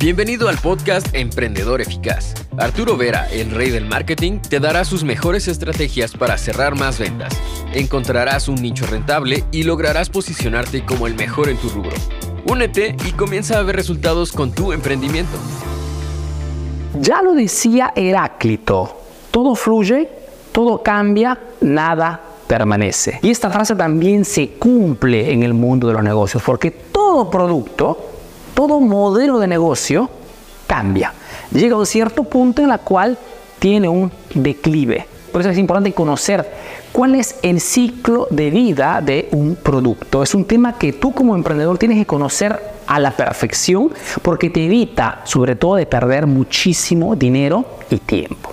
Bienvenido al podcast Emprendedor Eficaz. Arturo Vera, el rey del marketing, te dará sus mejores estrategias para cerrar más ventas. Encontrarás un nicho rentable y lograrás posicionarte como el mejor en tu rubro. Únete y comienza a ver resultados con tu emprendimiento. Ya lo decía Heráclito, todo fluye, todo cambia, nada permanece. Y esta frase también se cumple en el mundo de los negocios, porque todo producto, todo modelo de negocio cambia. Llega a un cierto punto en la cual tiene un declive. Por eso es importante conocer cuál es el ciclo de vida de un producto. Es un tema que tú como emprendedor tienes que conocer a la perfección porque te evita sobre todo de perder muchísimo dinero y tiempo.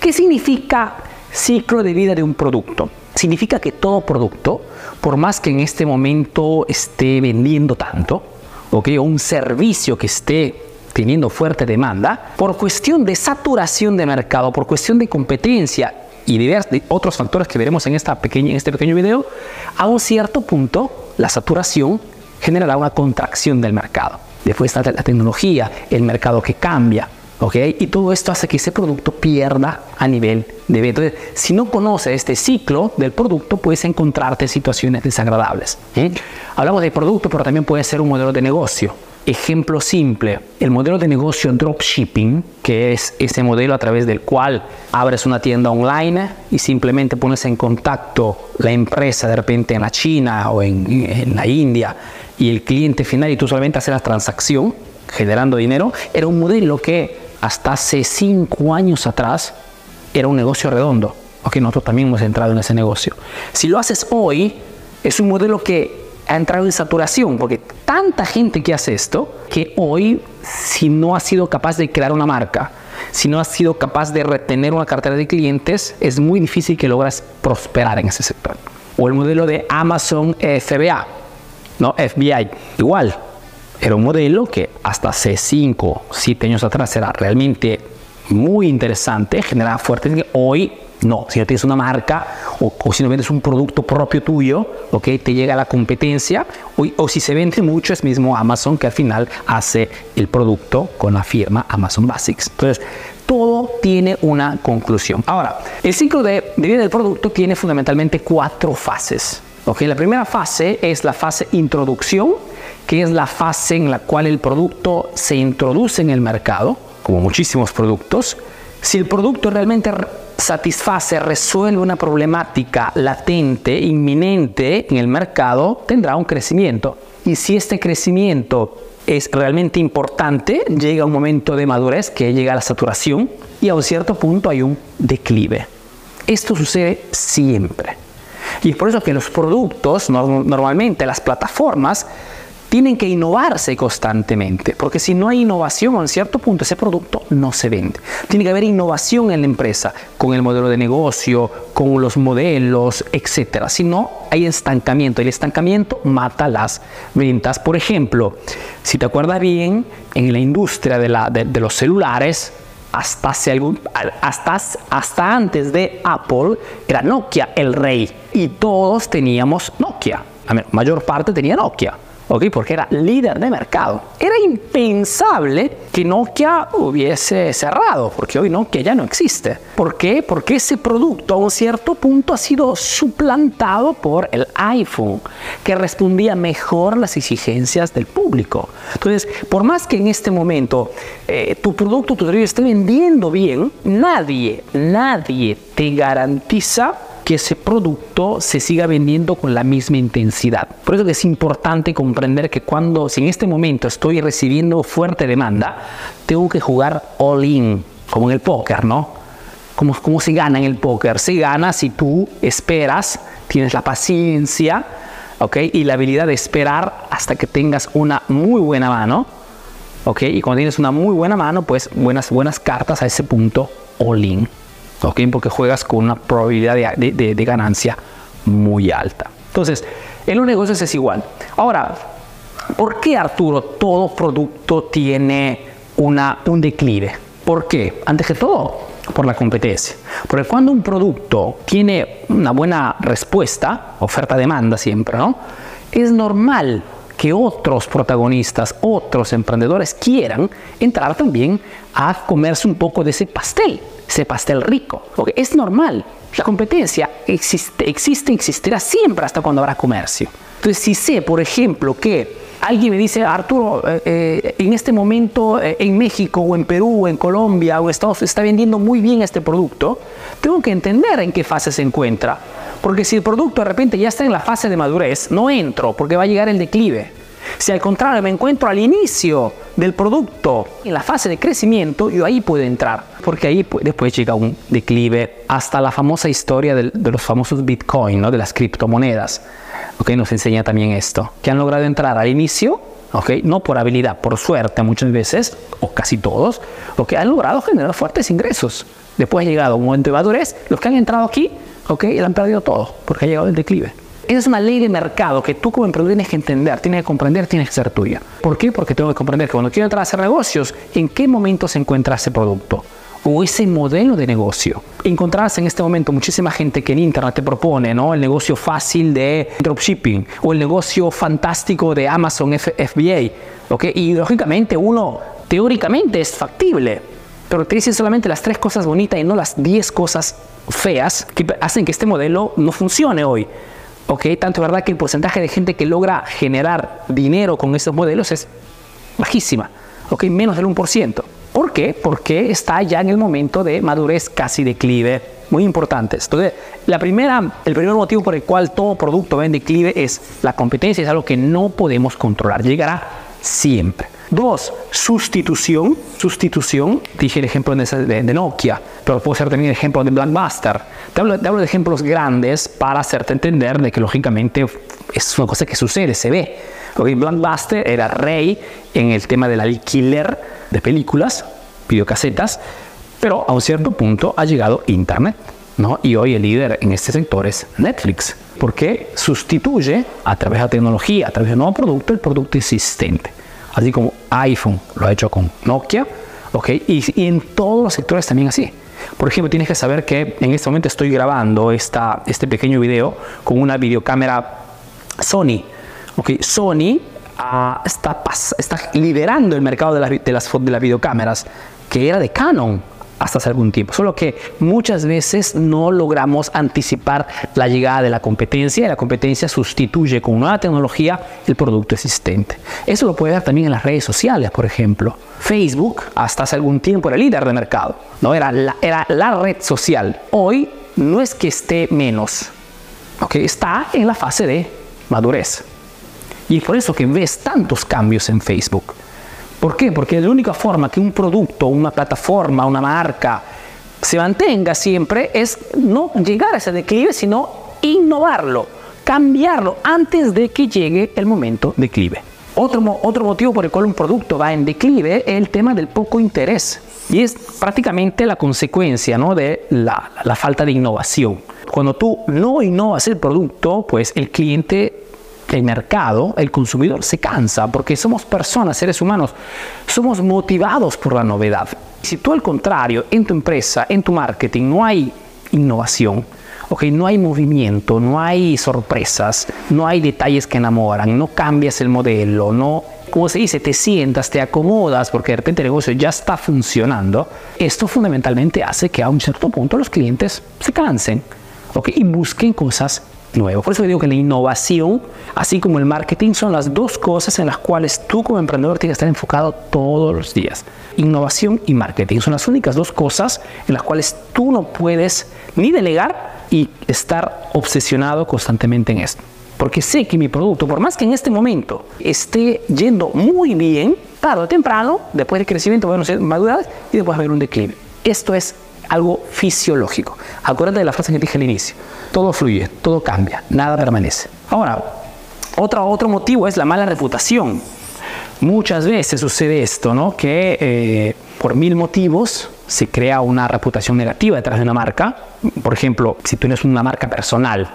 ¿Qué significa ciclo de vida de un producto? Significa que todo producto, por más que en este momento esté vendiendo tanto, o un servicio que esté teniendo fuerte demanda, por cuestión de saturación de mercado, por cuestión de competencia y diversos otros factores que veremos en, esta pequeña, en este pequeño video, a un cierto punto la saturación generará una contracción del mercado. Después está la tecnología, el mercado que cambia, ¿ok? Y todo esto hace que ese producto pierda a nivel de venta. Entonces, si no conoces este ciclo del producto, puedes encontrarte en situaciones desagradables. Hablamos de producto, pero también puede ser un modelo de negocio. Ejemplo simple, el modelo de negocio dropshipping, que es ese modelo a través del cual abres una tienda online y simplemente pones en contacto la empresa de repente en la China o en, en la India y el cliente final y tú solamente haces la transacción generando dinero, era un modelo que hasta hace cinco años atrás era un negocio redondo. Ok, nosotros también hemos entrado en ese negocio. Si lo haces hoy, es un modelo que ha entrado en saturación, porque tanta gente que hace esto, que hoy, si no has sido capaz de crear una marca, si no has sido capaz de retener una cartera de clientes, es muy difícil que logras prosperar en ese sector. O el modelo de Amazon FBA, ¿no? FBI, igual. Era un modelo que hasta hace 5, 7 años atrás era realmente muy interesante, generaba fuerte. Hoy no, si no tienes una marca o, si no vendes un producto propio tuyo, ¿ok? Te llega la competencia o, o, si se vende mucho es mismo Amazon que al final hace el producto con la firma Amazon Basics. Entonces, todo tiene una conclusión. Ahora, el ciclo de, de vida del producto tiene fundamentalmente cuatro fases. ¿ok? La primera fase es la fase introducción, que es la fase en la cual el producto se introduce en el mercado, como muchísimos productos. Si el producto realmente satisface, resuelve una problemática latente, inminente en el mercado, tendrá un crecimiento. Y si este crecimiento es realmente importante, llega un momento de madurez que llega a la saturación y a un cierto punto hay un declive. Esto sucede siempre. Y es por eso que los productos, normalmente las plataformas, tienen que innovarse constantemente, porque si no hay innovación un cierto punto, ese producto no se vende. Tiene que haber innovación en la empresa, con el modelo de negocio, con los modelos, etc. Si no, hay estancamiento. El estancamiento mata las ventas. Por ejemplo, si te acuerdas bien, en la industria de, la, de, los celulares, hasta, hace algún, hasta, hasta antes de Apple, era Nokia el rey. Y todos teníamos Nokia. La mayor parte tenía Nokia. ¿Ok? Porque era líder de mercado. Era impensable que Nokia hubiese cerrado, porque hoy Nokia ya no existe. ¿Por qué? Porque ese producto a un cierto punto ha sido suplantado por el iPhone, que respondía mejor a las exigencias del público. Entonces, por más que en este momento eh, tu producto, tu servicio esté vendiendo bien, nadie, nadie te garantiza que ese producto se siga vendiendo con la misma intensidad. Por eso es importante comprender que cuando, si en este momento estoy recibiendo fuerte demanda, tengo que jugar all in, como en el póker, ¿no? ¿Cómo, ¿Cómo se gana en el póker? Se gana si tú esperas, tienes la paciencia, ¿ok? Y la habilidad de esperar hasta que tengas una muy buena mano, ¿ok? Y cuando tienes una muy buena mano, pues buenas, buenas cartas a ese punto all in. Porque juegas con una probabilidad de, ganancia muy alta. Entonces, en los negocios es igual. Ahora, ¿por qué Arturo todo producto tiene una, un declive? ¿Por qué? Antes que todo, por la competencia. Porque cuando un producto tiene una buena respuesta, oferta-demanda siempre, ¿no? Es normal que otros protagonistas, otros emprendedores quieran entrar también a comerse un poco de ese pastel, ese pastel rico. Porque es normal, la competencia existe, existe, existirá siempre hasta cuando habrá comercio. Entonces, si sé, por ejemplo, que alguien me dice, Arturo, eh, eh, en este momento eh, en México o en Perú o en Colombia o Estados Unidos está vendiendo muy bien este producto, tengo que entender en qué fase se encuentra. Porque si el producto de repente ya está en la fase de madurez, no entro porque va a llegar el declive. Si al contrario me encuentro al inicio del producto, en la fase de crecimiento, yo ahí puedo entrar, porque ahí después llega un declive hasta la famosa historia de, los famosos Bitcoin, ¿no? de las criptomonedas okay, nos enseña también esto, que han logrado entrar al inicio, okay, no por habilidad, por suerte muchas veces, o casi todos, que han logrado generar fuertes ingresos. Después ha llegado un momento de madurez, los que han entrado aquí, okay, han perdido todo, porque ha llegado el declive. Esa es una ley de mercado que tú como emprendedor tienes que entender, tienes que comprender, tienes que ser tuya. ¿Por qué? Porque tengo que comprender que cuando quiero entrar a hacer negocios, ¿en qué momento se encuentra ese producto? o ese modelo de negocio. Encontrarás en este momento muchísima gente que en Internet te propone ¿no? el negocio fácil de dropshipping o el negocio fantástico de Amazon FBA. ¿okay? Y lógicamente uno teóricamente es factible, pero te dice solamente las tres cosas bonitas y no las diez cosas feas que hacen que este modelo no funcione hoy. ¿Okay? Tanto es verdad que el porcentaje de gente que logra generar dinero con estos modelos es bajísima, ¿okay? menos del 1%. ¿Por qué? Porque está ya en el momento de madurez casi declive. Muy importante. Entonces, la primera, el primer motivo por el cual todo producto va en declive es la competencia, es algo que no podemos controlar. Llegará siempre. Dos, sustitución. Sustitución, dije el ejemplo de, Nokia, pero puedo ser también el ejemplo de Blockbuster. Te hablo, te hablo, de ejemplos grandes para hacerte entender de que lógicamente es una cosa que sucede, se ve. Porque Blockbuster era rey en el tema del alquiler de películas, videocasetas, pero a un cierto punto ha llegado Internet. ¿no? Y hoy el líder en este sector es Netflix, porque sustituye a través de la tecnología, a través de un nuevo producto, el producto existente. Así como iPhone lo ha hecho con Nokia, ¿ok? Y, en todos los sectores también así. Por ejemplo, tienes que saber que en este momento estoy grabando esta, este pequeño video con una videocámara Sony. ¿ok? Sony está, está liderando el mercado de las, de, las, de las videocámaras, que era de Canon hasta hace algún tiempo. Solo que muchas veces no logramos anticipar la llegada de la competencia y la competencia sustituye con nueva tecnología el producto existente. Eso lo puede ver también en las redes sociales, por ejemplo. Facebook hasta hace algún tiempo era líder de mercado, ¿no? era, la, era la red social. Hoy no es que esté menos, ¿okay? está en la fase de madurez. Y por eso que ves tantos cambios en Facebook. ¿Por qué? Porque la única forma que un producto, una plataforma, una marca se mantenga siempre es no llegar a ese declive, sino innovarlo, cambiarlo antes de que llegue el momento declive. Otro, otro motivo por el cual un producto va en declive es el tema del poco interés. Y es prácticamente la consecuencia ¿no? de la, la falta de innovación. Cuando tú no innovas el producto, pues el cliente el mercado, el consumidor se cansa porque somos personas, seres humanos, somos motivados por la novedad. Si tú al contrario, en tu empresa, en tu marketing, no hay innovación, okay, no hay movimiento, no hay sorpresas, no hay detalles que enamoran, no cambias el modelo, no, como se dice, te sientas, te acomodas porque de repente el negocio ya está funcionando, esto fundamentalmente hace que a un cierto punto los clientes se cansen okay, y busquen cosas nuevo. Por eso digo que la innovación, así como el marketing, son las dos cosas en las cuales tú como emprendedor tienes que estar enfocado todos los días. Innovación y marketing son las únicas dos cosas en las cuales tú no puedes ni delegar y estar obsesionado constantemente en esto. Porque sé que mi producto, por más que en este momento esté yendo muy bien, tarde o temprano, después del crecimiento, va a ser madurez y después va a haber un declive. Esto es algo fisiológico. Acuérdate de la frase que dije al inicio. Todo fluye, todo cambia, nada permanece. Ahora, otro, otro motivo es la mala reputación. Muchas veces sucede esto, ¿no? Que eh, por mil motivos se crea una reputación negativa detrás de una marca. Por ejemplo, si tú tienes una marca personal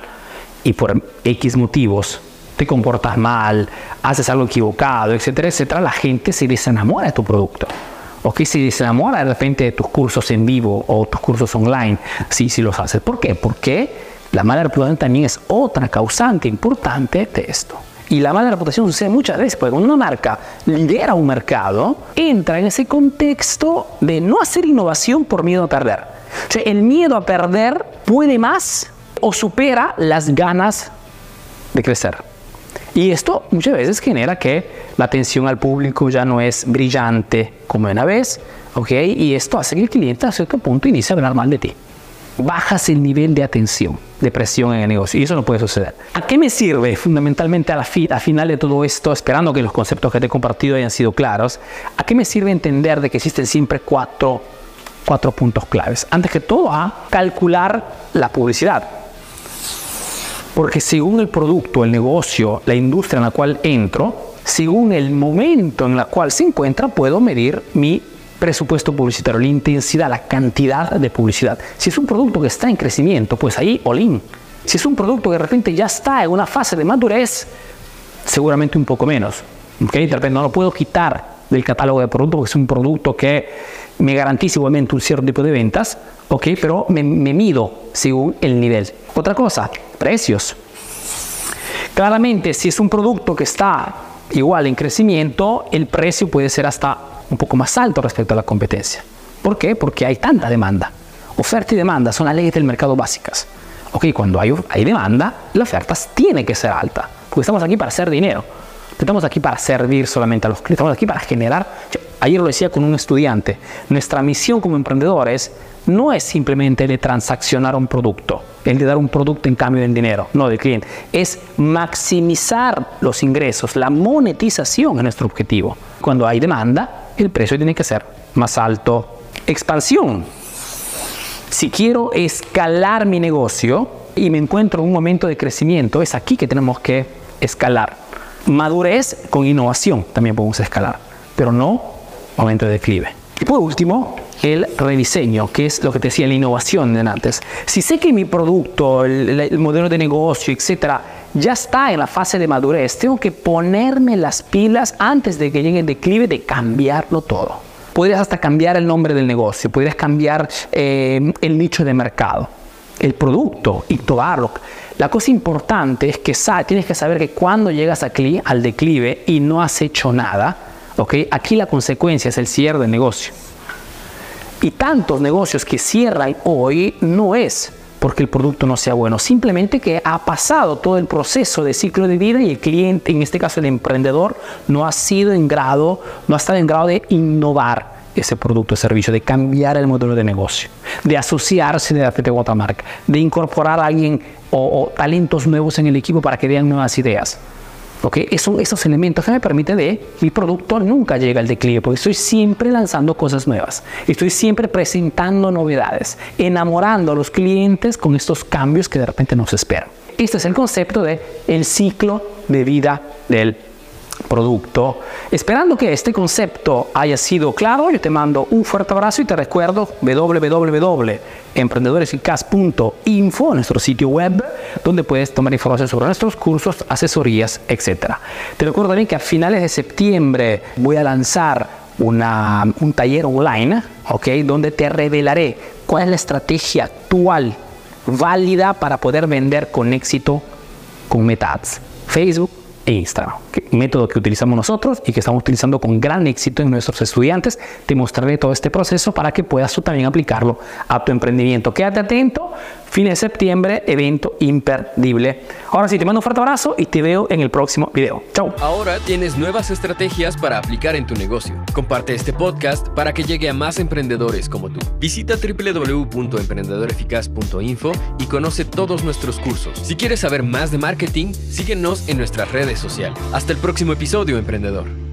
y por X motivos te comportas mal, haces algo equivocado, etcétera, etcétera, la gente se desenamora de tu producto o que se desenamora de repente de tus cursos en vivo o tus cursos online, sí, sí los haces. ¿Por qué? Porque la mala reputación también es otra causante importante de esto. Y la mala reputación sucede muchas veces, porque cuando una marca lidera un mercado, entra en ese contexto de no hacer innovación por miedo a perder. O sea, el miedo a perder puede más o supera las ganas de crecer. Y esto muchas veces genera que la atención al público ya no es brillante como una vez, ¿ok? Y esto hace que el cliente a cierto punto inicie a hablar mal de ti bajas el nivel de atención, de presión en el negocio. Y eso no puede suceder. ¿A qué me sirve fundamentalmente a la a final de todo esto, esperando que los conceptos que te he compartido hayan sido claros? ¿A qué me sirve entender de que existen siempre cuatro, cuatro puntos claves? Antes que todo, a calcular la publicidad. Porque según el producto, el negocio, la industria en la cual entro, según el momento en el cual se encuentra, puedo medir mi presupuesto publicitario, la intensidad, la cantidad de publicidad. Si es un producto que está en crecimiento, pues ahí all Si es un producto que de repente ya está en una fase de madurez, seguramente un poco menos. ¿okay? De repente no lo puedo quitar del catálogo de productos porque es un producto que me garantiza igualmente un cierto tipo de ventas, ¿ok? pero me, me mido según el nivel. Otra cosa, precios. Claramente, si es un producto que está igual en crecimiento, el precio puede ser hasta un poco más alto respecto a la competencia. ¿Por qué? Porque hay tanta demanda. Oferta y demanda son las leyes del mercado básicas. Ok, cuando hay, hay demanda, la oferta tiene que ser alta, porque estamos aquí para hacer dinero. Estamos aquí para servir solamente a los clientes, estamos aquí para generar. Ayer lo decía con un estudiante, nuestra misión como emprendedores no es simplemente de transaccionar un producto, el de dar un producto en cambio del dinero, no del cliente, es maximizar los ingresos, la monetización es nuestro objetivo. Cuando hay demanda, el precio tiene que ser más alto. Expansión. Si quiero escalar mi negocio y me encuentro en un momento de crecimiento, es aquí que tenemos que escalar. Madurez con innovación también podemos escalar, pero no momento de declive. Y por último, el rediseño, que es lo que te decía, la innovación de antes. Si sé que mi producto, el, el modelo de negocio, etcétera, ya está en la fase de madurez, tengo que ponerme las pilas antes de que llegue el declive de cambiarlo todo. Podrías hasta cambiar el nombre del negocio, podrías cambiar eh, el nicho de mercado, el producto y tomarlo. La cosa importante es que tienes que saber que cuando llegas al declive y no has hecho nada, ¿okay? aquí la consecuencia es el cierre del negocio. Y tantos negocios que cierran hoy no es porque el producto no sea bueno, simplemente que ha pasado todo el proceso de ciclo de vida y el cliente, en este caso el emprendedor, no ha sido en grado, no ha estado en grado de innovar ese producto o servicio, de cambiar el modelo de negocio, de asociarse de la otra marca, de incorporar a alguien o, o talentos nuevos en el equipo para que den nuevas ideas. Okay, son esos elementos que me permiten de mi producto nunca llega al declive, porque estoy siempre lanzando cosas nuevas, estoy siempre presentando novedades, enamorando a los clientes con estos cambios que de repente nos esperan. Este es el concepto de el ciclo de vida del producto. Esperando que este concepto haya sido claro, yo te mando un fuerte abrazo y te recuerdo www.emprendedoreseficaz.info, nuestro sitio web, donde puedes tomar información sobre nuestros cursos, asesorías, etc. Te recuerdo también que a finales de septiembre voy a lanzar una, un taller online, ¿ok? Donde te revelaré cuál es la estrategia actual válida para poder vender con éxito con MetaAds. Facebook, e Instagram, método que utilizamos nosotros y que estamos utilizando con gran éxito en nuestros estudiantes. Te mostraré todo este proceso para que puedas también aplicarlo a tu emprendimiento. Quédate atento, fin de septiembre, evento imperdible. Ahora sí, te mando un fuerte abrazo y te veo en el próximo video. Chao. Ahora tienes nuevas estrategias para aplicar en tu negocio. Comparte este podcast para que llegue a más emprendedores como tú. Visita www.emprendedoreficaz.info y conoce todos nuestros cursos. Si quieres saber más de marketing, síguenos en nuestras redes sociales. Hasta el próximo episodio, emprendedor.